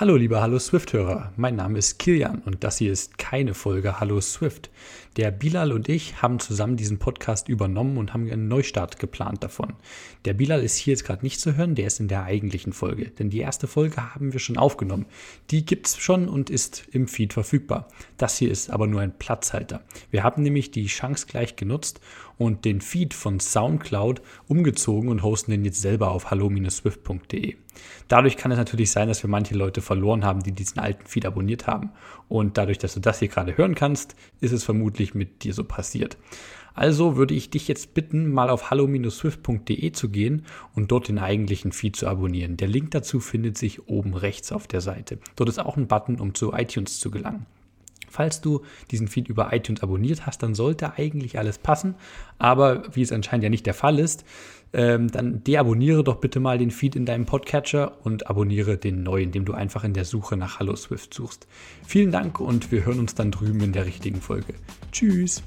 Hallo liebe Hallo Swift-Hörer, mein Name ist Kilian und das hier ist keine Folge Hallo Swift. Der Bilal und ich haben zusammen diesen Podcast übernommen und haben einen Neustart geplant davon. Der Bilal ist hier jetzt gerade nicht zu hören, der ist in der eigentlichen Folge, denn die erste Folge haben wir schon aufgenommen. Die gibt's schon und ist im Feed verfügbar. Das hier ist aber nur ein Platzhalter. Wir haben nämlich die Chance gleich genutzt und den Feed von SoundCloud umgezogen und hosten den jetzt selber auf hallo-swift.de. Dadurch kann es natürlich sein, dass wir manche Leute verloren haben, die diesen alten Feed abonniert haben. Und dadurch, dass du das hier gerade hören kannst, ist es vermutlich mit dir so passiert. Also würde ich dich jetzt bitten, mal auf hallo-swift.de zu gehen und dort den eigentlichen Feed zu abonnieren. Der Link dazu findet sich oben rechts auf der Seite. Dort ist auch ein Button, um zu iTunes zu gelangen. Falls du diesen Feed über iTunes abonniert hast, dann sollte eigentlich alles passen. Aber wie es anscheinend ja nicht der Fall ist, ähm, dann deabonniere doch bitte mal den Feed in deinem Podcatcher und abonniere den neuen, indem du einfach in der Suche nach Hallo Swift suchst. Vielen Dank und wir hören uns dann drüben in der richtigen Folge. Tschüss!